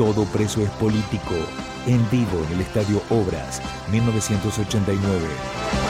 Todo preso es político. En vivo en el Estadio Obras, 1989.